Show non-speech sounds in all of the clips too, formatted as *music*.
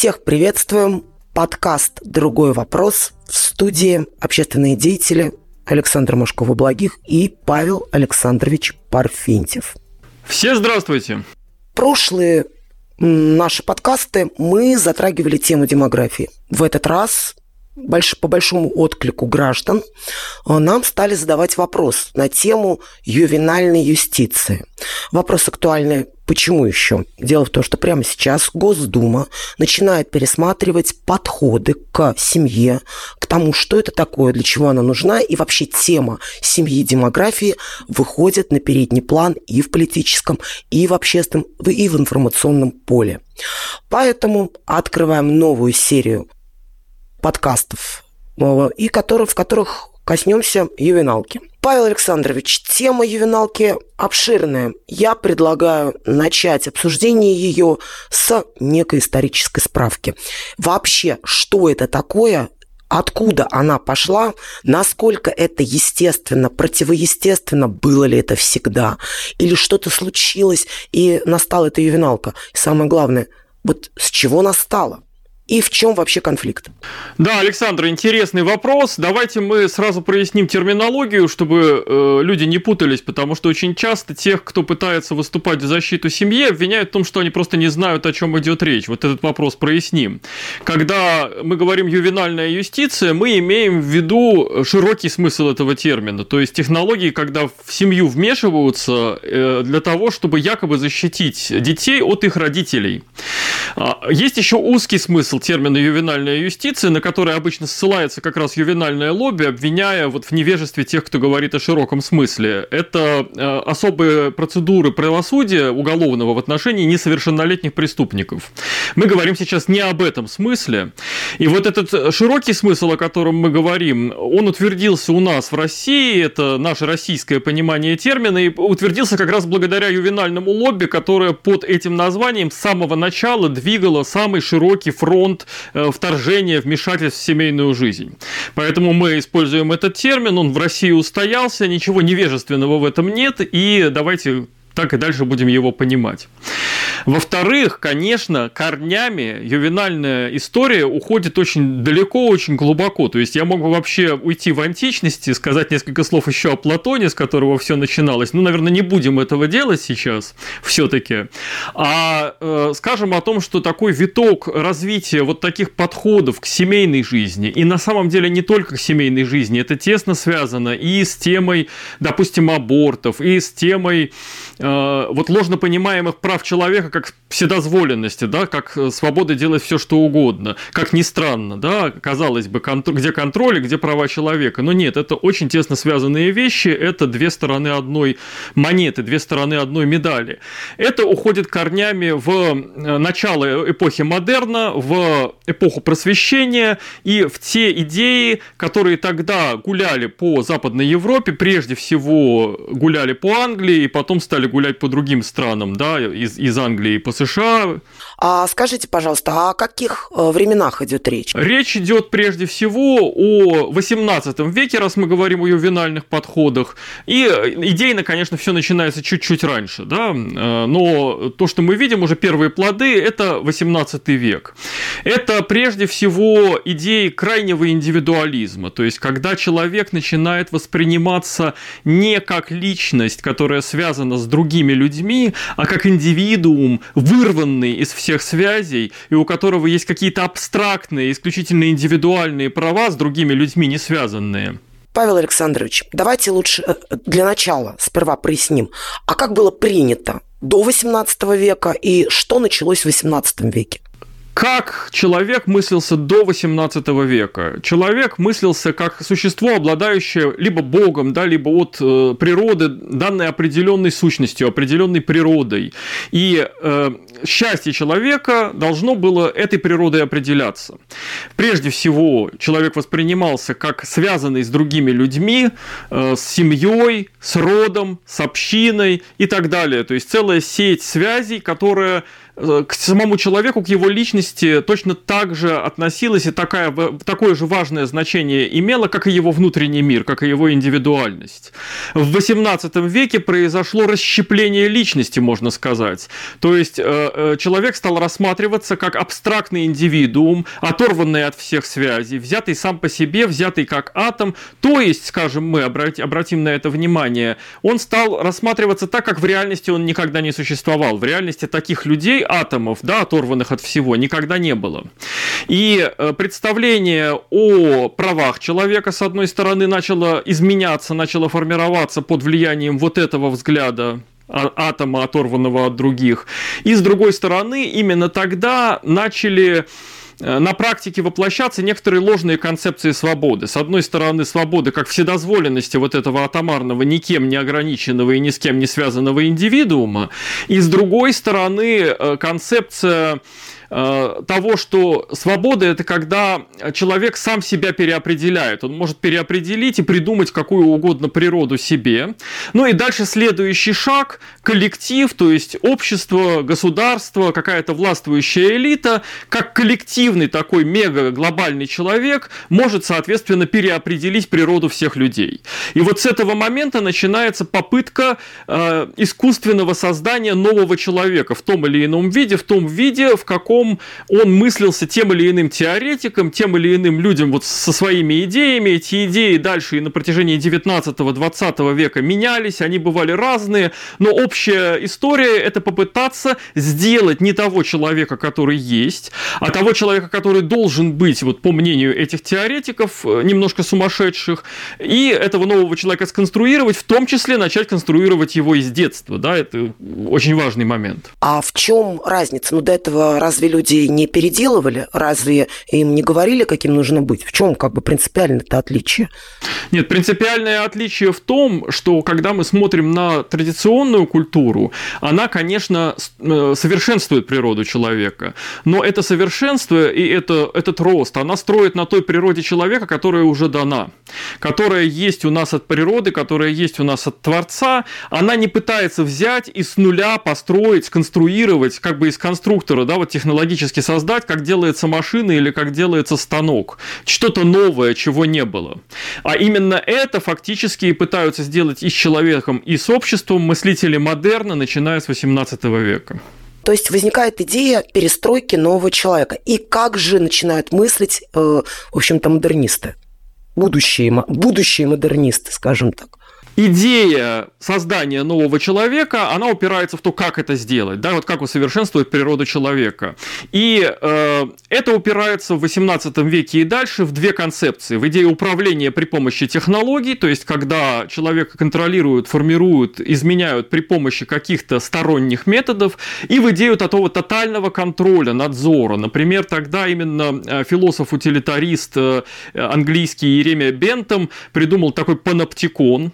Всех приветствуем. Подкаст «Другой вопрос» в студии общественные деятели Александр Машкова-Благих и Павел Александрович Парфентьев. Все здравствуйте. Прошлые наши подкасты мы затрагивали тему демографии. В этот раз больш, по большому отклику граждан э, нам стали задавать вопрос на тему ювенальной юстиции. Вопрос актуальный Почему еще? Дело в том, что прямо сейчас Госдума начинает пересматривать подходы к семье, к тому, что это такое, для чего она нужна, и вообще тема семьи демографии выходит на передний план и в политическом, и в общественном, и в информационном поле. Поэтому открываем новую серию подкастов, и которых, в которых коснемся ювеналки. Павел Александрович, тема ювеналки обширная. Я предлагаю начать обсуждение ее с некой исторической справки. Вообще, что это такое, откуда она пошла, насколько это естественно, противоестественно, было ли это всегда, или что-то случилось, и настала эта ювеналка. И самое главное, вот с чего настала? И в чем вообще конфликт? Да, Александр, интересный вопрос. Давайте мы сразу проясним терминологию, чтобы э, люди не путались, потому что очень часто тех, кто пытается выступать в защиту семьи, обвиняют в том, что они просто не знают, о чем идет речь. Вот этот вопрос проясним. Когда мы говорим ювенальная юстиция, мы имеем в виду широкий смысл этого термина, то есть технологии, когда в семью вмешиваются э, для того, чтобы якобы защитить детей от их родителей. А, есть еще узкий смысл термина ювенальная юстиция, на который обычно ссылается как раз ювенальное лобби, обвиняя вот в невежестве тех, кто говорит о широком смысле. Это э, особые процедуры правосудия уголовного в отношении несовершеннолетних преступников. Мы говорим сейчас не об этом смысле. И вот этот широкий смысл, о котором мы говорим, он утвердился у нас в России, это наше российское понимание термина, и утвердился как раз благодаря ювенальному лобби, которое под этим названием с самого начала двигало самый широкий фронт фонд э, вторжения, вмешательств в семейную жизнь. Поэтому мы используем этот термин, он в России устоялся, ничего невежественного в этом нет, и давайте так и дальше будем его понимать. Во-вторых, конечно, корнями ювенальная история уходит очень далеко, очень глубоко. То есть я мог бы вообще уйти в античности, сказать несколько слов еще о Платоне, с которого все начиналось. Ну, наверное, не будем этого делать сейчас все-таки. А э, скажем о том, что такой виток развития вот таких подходов к семейной жизни, и на самом деле не только к семейной жизни, это тесно связано и с темой, допустим, абортов, и с темой э, вот ложно понимаемых прав человека как вседозволенности, да, как э, свобода делать все, что угодно. Как ни странно, да, казалось бы, где контроль и где права человека. Но нет, это очень тесно связанные вещи, это две стороны одной монеты, две стороны одной медали. Это уходит корнями в э, начало эпохи модерна, в эпоху просвещения и в те идеи, которые тогда гуляли по Западной Европе, прежде всего гуляли по Англии и потом стали гулять по другим странам, да, из, из Англии по США. А скажите, пожалуйста, о каких э, временах идет речь? Речь идет прежде всего о 18 веке, раз мы говорим о ювенальных подходах. И идейно, конечно, все начинается чуть-чуть раньше, да, э, но то, что мы видим, уже первые плоды, это 18 век. Это прежде всего идеи крайнего индивидуализма, то есть когда человек начинает восприниматься не как личность, которая связана с другими людьми, а как индивидуум, вырванный из всех связей, и у которого есть какие-то абстрактные, исключительно индивидуальные права с другими людьми не связанные. Павел Александрович, давайте лучше э, для начала сперва проясним, а как было принято до XVIII века и что началось в XVIII веке? Как человек мыслился до 18 века. Человек мыслился как существо, обладающее либо Богом, да, либо от э, природы, данной определенной сущностью, определенной природой. И э, счастье человека должно было этой природой определяться. Прежде всего, человек воспринимался как связанный с другими людьми, э, с семьей, с родом, с общиной и так далее. То есть целая сеть связей, которая к самому человеку, к его личности точно так же относилась и такая, такое же важное значение имела, как и его внутренний мир, как и его индивидуальность. В XVIII веке произошло расщепление личности, можно сказать. То есть э, э, человек стал рассматриваться как абстрактный индивидуум, оторванный от всех связей, взятый сам по себе, взятый как атом. То есть, скажем мы, обратим на это внимание, он стал рассматриваться так, как в реальности он никогда не существовал. В реальности таких людей, атомов, да, оторванных от всего, никогда не было. И э, представление о правах человека, с одной стороны, начало изменяться, начало формироваться под влиянием вот этого взгляда а, атома, оторванного от других. И с другой стороны, именно тогда начали на практике воплощаться некоторые ложные концепции свободы. С одной стороны, свободы как вседозволенности вот этого атомарного, никем не ограниченного и ни с кем не связанного индивидуума, и с другой стороны, э, концепция Э, того, что свобода это когда человек сам себя переопределяет. Он может переопределить и придумать какую угодно природу себе. Ну и дальше следующий шаг – коллектив, то есть общество, государство, какая-то властвующая элита, как коллективный такой мега-глобальный человек может, соответственно, переопределить природу всех людей. И вот с этого момента начинается попытка э, искусственного создания нового человека в том или ином виде, в том виде, в каком он мыслился тем или иным теоретиком, тем или иным людям вот со своими идеями. Эти идеи дальше и на протяжении 19-20 века менялись, они бывали разные, но общая история – это попытаться сделать не того человека, который есть, а того человека, который должен быть, вот по мнению этих теоретиков, э, немножко сумасшедших, и этого нового человека сконструировать, в том числе начать конструировать его из детства, да, это очень важный момент. А в чем разница? Ну, до этого разве людей не переделывали? Разве им не говорили, каким нужно быть? В чем как бы принципиальное-то отличие? Нет, принципиальное отличие в том, что когда мы смотрим на традиционную культуру, она, конечно, э, совершенствует природу человека, но это совершенство и это, этот рост, она строит на той природе человека, которая уже дана, которая есть у нас от природы, которая есть у нас от Творца, она не пытается взять и с нуля построить, сконструировать, как бы из конструктора, да, вот технологически создать, как делается машина или как делается станок. Что-то новое, чего не было. А именно это фактически и пытаются сделать и с человеком, и с обществом мыслители модерна, начиная с 18 века. То есть возникает идея перестройки нового человека. И как же начинают мыслить, э, в общем-то, модернисты? Будущие, будущие модернисты, скажем так идея создания нового человека, она упирается в то, как это сделать, да, вот как усовершенствовать природу человека. И э, это упирается в 18 веке и дальше в две концепции. В идею управления при помощи технологий, то есть когда человека контролируют, формируют, изменяют при помощи каких-то сторонних методов, и в идею такого тотального контроля, надзора. Например, тогда именно э, философ-утилитарист э, английский Еремия Бентом придумал такой паноптикон,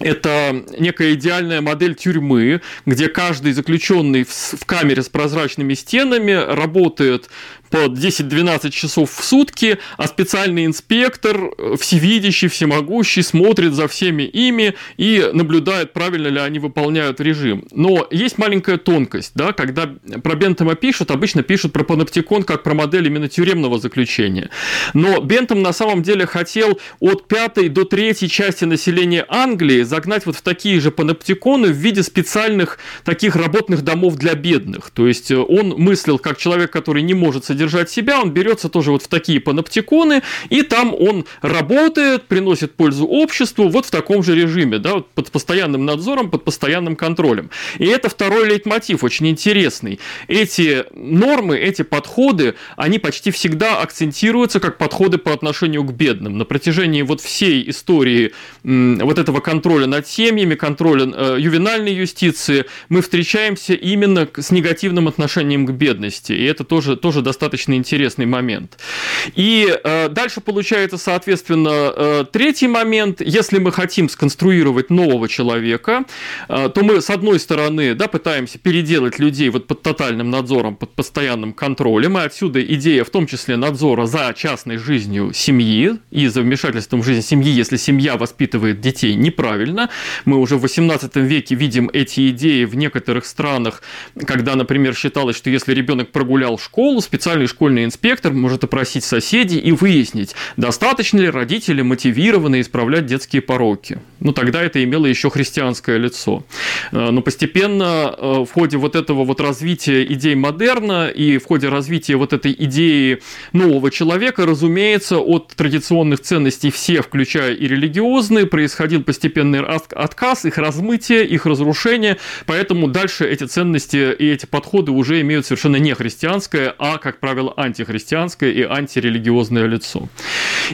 это некая идеальная модель тюрьмы, где каждый заключенный в камере с прозрачными стенами работает по 10-12 часов в сутки, а специальный инспектор, э, всевидящий, всемогущий, смотрит за всеми ими и наблюдает, правильно ли они выполняют режим. Но есть маленькая тонкость, да, когда про Бентома пишут, обычно пишут про паноптикон как про модель именно тюремного заключения. Но Бентом на самом деле хотел от пятой до третьей части населения Англии загнать вот в такие же паноптиконы в виде специальных таких работных домов для бедных. То есть э, он мыслил как человек, который не может содержать содержать себя, он берется тоже вот в такие паноптиконы, и там он работает, приносит пользу обществу вот в таком же режиме, да, вот под постоянным надзором, под постоянным контролем. И это второй лейтмотив, очень интересный. Эти нормы, эти подходы, они почти всегда акцентируются как подходы по отношению к бедным. На протяжении вот всей истории вот этого контроля над семьями, контроля э, ювенальной юстиции, мы встречаемся именно с негативным отношением к бедности. И это тоже, тоже достаточно достаточно интересный момент. И э, дальше получается, соответственно, э, третий момент. Если мы хотим сконструировать нового человека, э, то мы, с одной стороны, да, пытаемся переделать людей вот под тотальным надзором, под постоянным контролем, и отсюда идея в том числе надзора за частной жизнью семьи и за вмешательством в жизнь семьи, если семья воспитывает детей неправильно. Мы уже в 18 веке видим эти идеи в некоторых странах, когда, например, считалось, что если ребенок прогулял школу, специальный школьный инспектор может опросить соседей и выяснить, достаточно ли родители мотивированы исправлять детские пороки. Ну, тогда это имело еще христианское лицо. Э, но постепенно э, в ходе вот этого вот развития идей модерна и в ходе развития вот этой идеи нового человека, разумеется, от традиционных ценностей все, включая и религиозные, происходил постепенный отказ, их размытие, их разрушение, поэтому дальше эти ценности и эти подходы уже имеют совершенно не христианское, а, как правило, антихристианское и антирелигиозное лицо.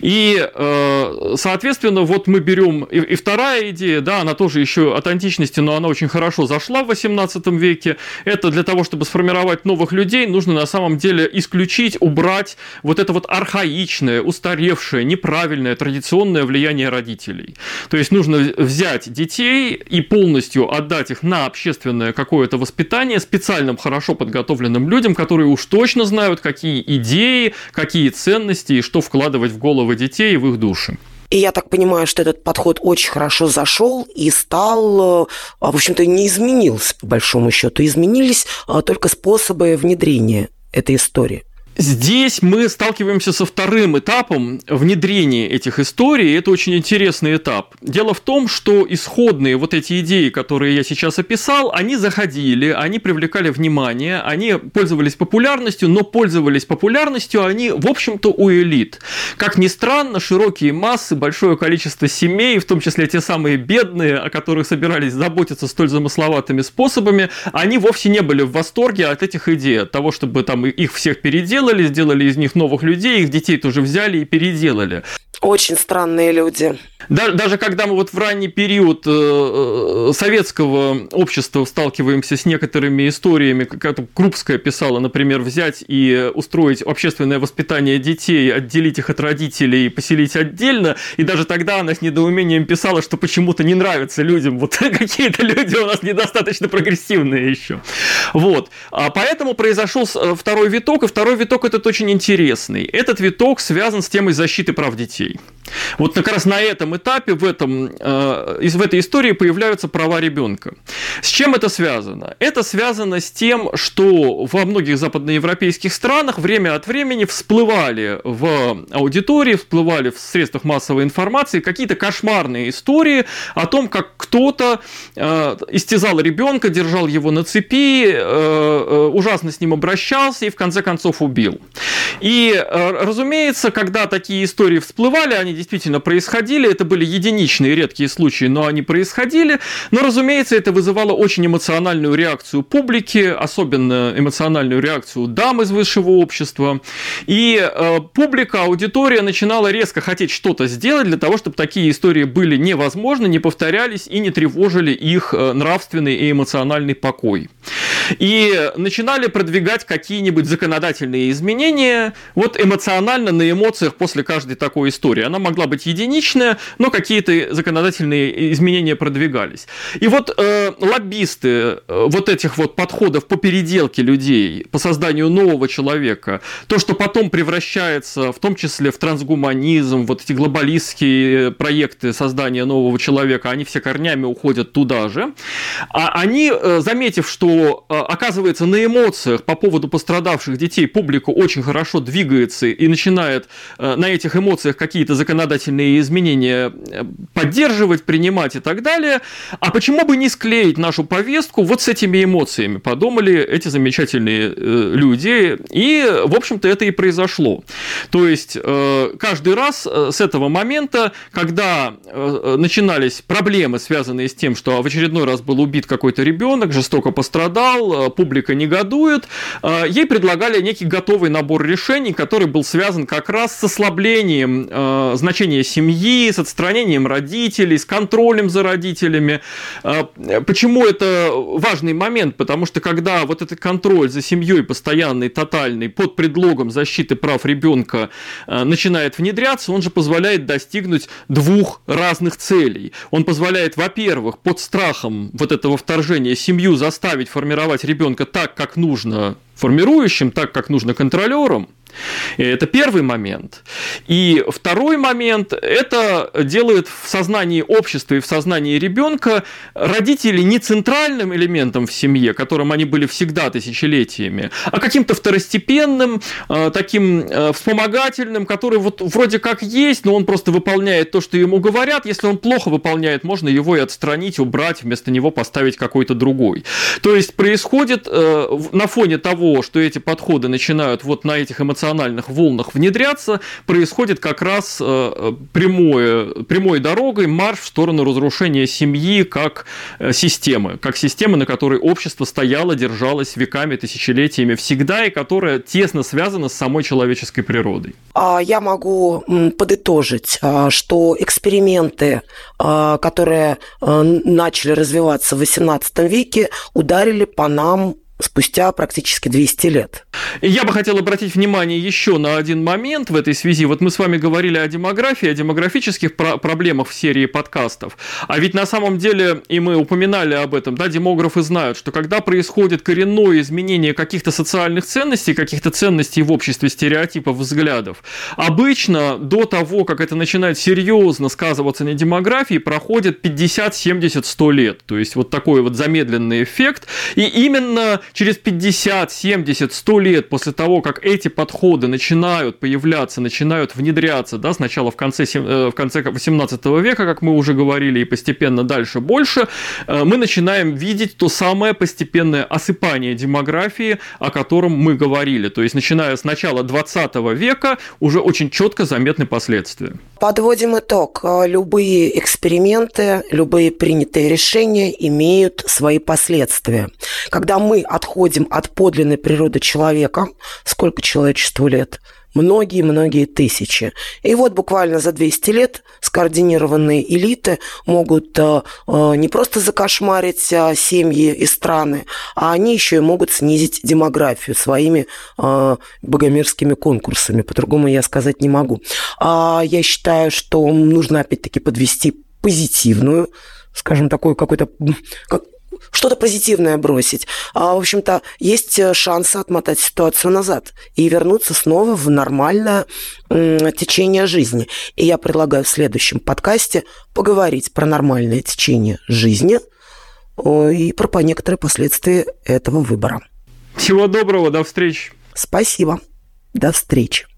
И, э, соответственно, вот мы берем и вторая идея, да, она тоже еще от античности, но она очень хорошо зашла в 18 веке. Это для того, чтобы сформировать новых людей, нужно на самом деле исключить, убрать вот это вот архаичное, устаревшее, неправильное, традиционное влияние родителей. То есть нужно взять детей и полностью отдать их на общественное какое-то воспитание специальным хорошо подготовленным людям, которые уж точно знают, какие идеи, какие ценности и что вкладывать в головы детей и в их души. И я так понимаю, что этот подход очень хорошо зашел и стал, э, в общем-то, не изменился, по большому счету. Изменились а, только способы внедрения этой истории. Здесь мы сталкиваемся со вторым этапом внедрения этих историй. Это очень интересный этап. Дело в том, что исходные вот эти идеи, которые я сейчас описал, они заходили, они привлекали внимание, они пользовались популярностью, но пользовались популярностью они, в общем-то, у элит. Как ни странно, широкие массы, большое количество семей, в том числе те самые бедные, о которых собирались заботиться столь замысловатыми способами, они вовсе не были в восторге от этих идей, от того, чтобы там их всех переделать, сделали, сделали из них новых людей, их детей тоже взяли и переделали. Очень странные люди. Даже когда мы вот в ранний период э, э, советского общества сталкиваемся с некоторыми историями, как Крупская писала, например, взять и устроить общественное воспитание детей, отделить их от родителей и поселить отдельно, и даже тогда она с недоумением писала, что почему-то не нравится людям, вот *laughs* какие-то люди у нас недостаточно прогрессивные еще. Вот. А поэтому произошел э, второй виток, и второй виток этот очень интересный. Этот виток связан с темой защиты прав детей. Вот как раз на этом этапе, в, этом, э, в этой истории появляются права ребенка. С чем это связано? Это связано с тем, что во многих западноевропейских странах время от времени всплывали в аудитории, всплывали в средствах массовой информации какие-то кошмарные истории о том, как кто-то э, истязал ребенка, держал его на цепи, э, ужасно с ним обращался и в конце концов убил. И, э, разумеется, когда такие истории всплывали, они действительно происходили, это были единичные редкие случаи, но они происходили, но, разумеется, это вызывало очень эмоциональную реакцию публики, особенно эмоциональную реакцию дам из высшего общества, и э, публика, аудитория начинала резко хотеть что-то сделать для того, чтобы такие истории были невозможны, не повторялись и не тревожили их э, нравственный и эмоциональный покой. И начинали продвигать какие-нибудь законодательные изменения, вот эмоционально на эмоциях после каждой такой истории. Она могла быть единичная, но какие-то законодательные изменения продвигались. И вот э, лоббисты э, вот этих вот подходов по переделке людей, по созданию нового человека, то, что потом превращается в том числе в трансгуманизм, вот эти глобалистские проекты создания нового человека, они все корнями уходят туда же. А они, э, заметив, что э, оказывается на эмоциях по поводу пострадавших детей публика очень хорошо двигается и начинает на этих эмоциях какие какие-то законодательные изменения э, поддерживать, принимать и так далее. А почему бы не склеить нашу повестку вот с этими эмоциями? Подумали эти замечательные э, люди, и, в общем-то, это и произошло. То есть, э, каждый раз с этого момента, когда начинались проблемы, связанные с тем, что в очередной раз был убит какой-то ребенок, жестоко пострадал, скандал, публика негодует. Ей предлагали некий готовый набор решений, который был связан как раз с ослаблением значения семьи, с отстранением родителей, с контролем за родителями. Почему это важный момент? Потому что когда вот этот контроль за семьей постоянный, тотальный, под предлогом защиты прав ребенка начинает внедряться, он же позволяет достигнуть двух разных целей. Он позволяет, во-первых, под страхом вот этого вторжения семью заставить формировать ребенка так, как нужно формирующим, так, как нужно контролером – это первый момент. И второй момент – это делает в сознании общества и в сознании ребенка родители не центральным элементом в семье, которым они были всегда тысячелетиями, а каким-то второстепенным, э, таким э, вспомогательным, который вот вроде как есть, но он просто выполняет то, что ему говорят. Если он плохо выполняет, можно его и отстранить, убрать, вместо него поставить какой-то другой. То есть происходит э, на фоне того, что эти подходы начинают вот на этих эмоциональных эмоциональных волнах внедряться, происходит как раз э, прямое, прямой дорогой марш в сторону разрушения семьи как э, системы, как системы, на которой общество стояло, держалось веками, тысячелетиями всегда, и которая тесно связана с самой человеческой природой. А Я могу подытожить, а, что эксперименты, а, которые э, начали развиваться в XVIII веке, ударили по нам спустя практически 200 лет. Я бы хотел обратить внимание еще на один момент в этой связи. Вот мы с вами говорили о демографии, о демографических про- проблемах в серии подкастов. А ведь на самом деле, и мы упоминали об этом, да, демографы знают, что когда происходит коренное изменение каких-то социальных ценностей, каких-то ценностей в обществе, стереотипов, взглядов, обычно до того, как это начинает серьезно сказываться на демографии, проходит 50, 70, 100 лет. То есть вот такой вот замедленный эффект. И именно через 50, 70, 100 лет после того, как эти подходы начинают появляться, начинают внедряться, да, сначала в конце, э, в конце 18 века, как мы уже говорили, и постепенно дальше больше, э, мы начинаем видеть то самое постепенное осыпание демографии, о котором мы говорили. То есть, начиная с начала 20 века, уже очень четко заметны последствия. Подводим итог. Любые эксперименты, любые принятые решения имеют свои последствия. Когда мы отходим от подлинной природы человека, сколько человечеству лет, многие-многие тысячи. И вот буквально за 200 лет скоординированные элиты могут э, э, не просто закошмарить э, семьи и страны, а они еще и могут снизить демографию своими богомерзкими конкурсами. По-другому я сказать не могу. А я считаю, что нужно опять-таки подвести позитивную скажем, такой какой-то как, что-то позитивное бросить. А, в общем-то, есть э, шансы отмотать ситуацию назад и вернуться снова в нормальное течение жизни. И я предлагаю в следующем подкасте поговорить про нормальное течение жизни и про по некоторые последствия этого выбора. Всего доброго, до встречи. Спасибо. До встречи.